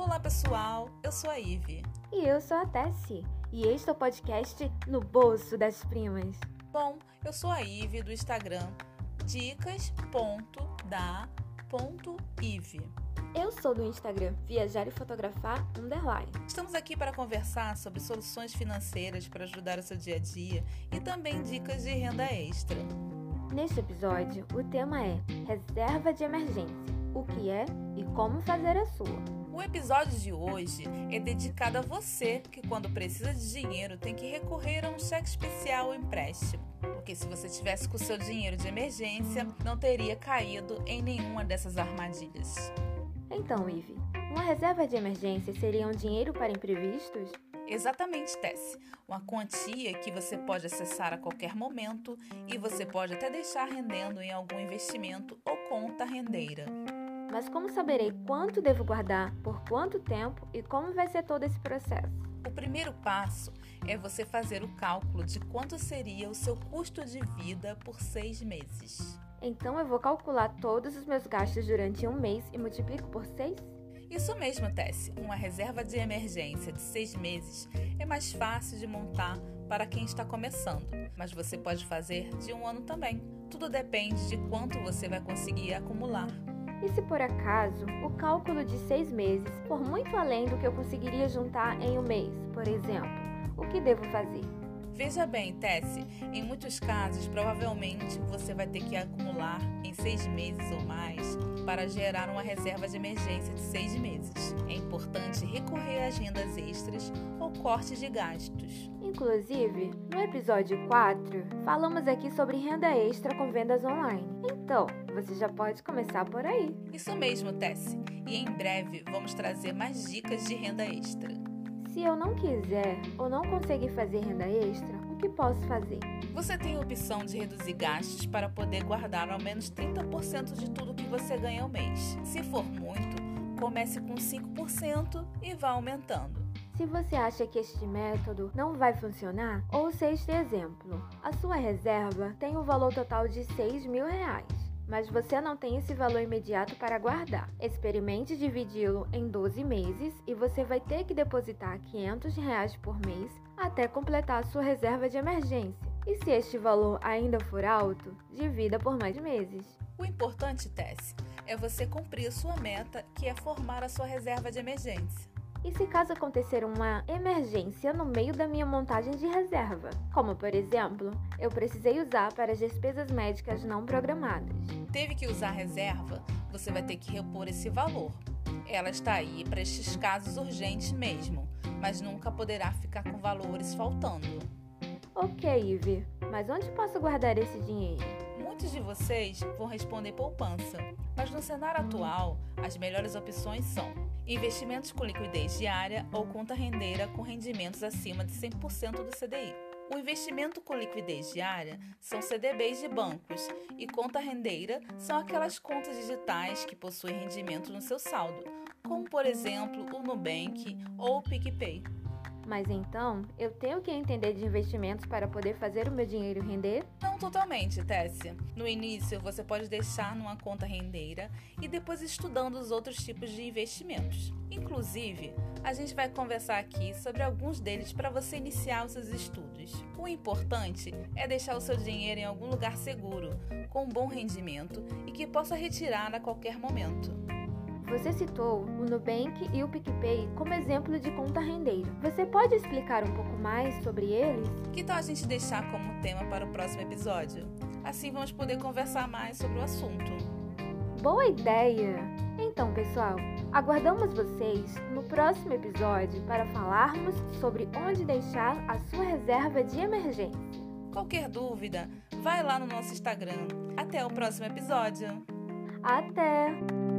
Olá pessoal, eu sou a Ive. E eu sou a Tessie. E este é o podcast No Bolso das Primas. Bom, eu sou a Ive do Instagram dicas.da.ive. Eu sou do Instagram Viajar e Fotografar Underline. Estamos aqui para conversar sobre soluções financeiras para ajudar o seu dia a dia e também dicas de renda extra. Neste episódio, o tema é Reserva de Emergência: o que é e como fazer a sua. O episódio de hoje é dedicado a você que, quando precisa de dinheiro, tem que recorrer a um cheque especial ou empréstimo. Porque se você tivesse com seu dinheiro de emergência, não teria caído em nenhuma dessas armadilhas. Então, Ive, uma reserva de emergência seria um dinheiro para imprevistos? Exatamente, Tess. Uma quantia que você pode acessar a qualquer momento e você pode até deixar rendendo em algum investimento ou conta rendeira. Mas como saberei quanto devo guardar, por quanto tempo e como vai ser todo esse processo? O primeiro passo é você fazer o cálculo de quanto seria o seu custo de vida por seis meses. Então eu vou calcular todos os meus gastos durante um mês e multiplico por seis? Isso mesmo, Tess. Uma reserva de emergência de seis meses é mais fácil de montar para quem está começando, mas você pode fazer de um ano também. Tudo depende de quanto você vai conseguir acumular. E se por acaso o cálculo de seis meses for muito além do que eu conseguiria juntar em um mês, por exemplo, o que devo fazer? Veja bem, Tessie, em muitos casos, provavelmente você vai ter que acumular em seis meses ou mais para gerar uma reserva de emergência de seis meses. É importante recorrer a agendas extras ou cortes de gastos. Inclusive, no episódio 4, falamos aqui sobre renda extra com vendas online. Então, você já pode começar por aí. Isso mesmo, Tessie. E em breve vamos trazer mais dicas de renda extra. Se eu não quiser ou não conseguir fazer renda extra, o que posso fazer? Você tem a opção de reduzir gastos para poder guardar ao menos 30% de tudo que você ganha ao mês. Se for muito, comece com 5% e vá aumentando. Se você acha que este método não vai funcionar, ouça este exemplo. A sua reserva tem um valor total de 6 mil reais mas você não tem esse valor imediato para guardar. Experimente dividi-lo em 12 meses e você vai ter que depositar 500 reais por mês até completar a sua reserva de emergência. E se este valor ainda for alto, divida por mais meses. O importante, Tess, é você cumprir sua meta, que é formar a sua reserva de emergência. E se caso acontecer uma emergência no meio da minha montagem de reserva? Como, por exemplo, eu precisei usar para as despesas médicas não programadas. Teve que usar reserva? Você vai ter que repor esse valor. Ela está aí para estes casos urgentes mesmo, mas nunca poderá ficar com valores faltando. Ok, Ivy, mas onde posso guardar esse dinheiro? Muitos de vocês vão responder poupança, mas no cenário atual, as melhores opções são investimentos com liquidez diária ou conta rendeira com rendimentos acima de 100% do CDI. O investimento com liquidez diária são CDBs de bancos e conta rendeira são aquelas contas digitais que possuem rendimento no seu saldo, como por exemplo o Nubank ou o PicPay. Mas então, eu tenho que entender de investimentos para poder fazer o meu dinheiro render? Não totalmente, Tessia. No início, você pode deixar numa conta rendeira e depois estudando os outros tipos de investimentos. Inclusive, a gente vai conversar aqui sobre alguns deles para você iniciar os seus estudos. O importante é deixar o seu dinheiro em algum lugar seguro, com bom rendimento e que possa retirar a qualquer momento. Você citou o Nubank e o PicPay como exemplo de conta rendeira. Você pode explicar um pouco mais sobre eles? Que tal a gente deixar como tema para o próximo episódio? Assim vamos poder conversar mais sobre o assunto. Boa ideia! Então, pessoal, aguardamos vocês no próximo episódio para falarmos sobre onde deixar a sua reserva de emergência. Qualquer dúvida, vai lá no nosso Instagram. Até o próximo episódio! Até!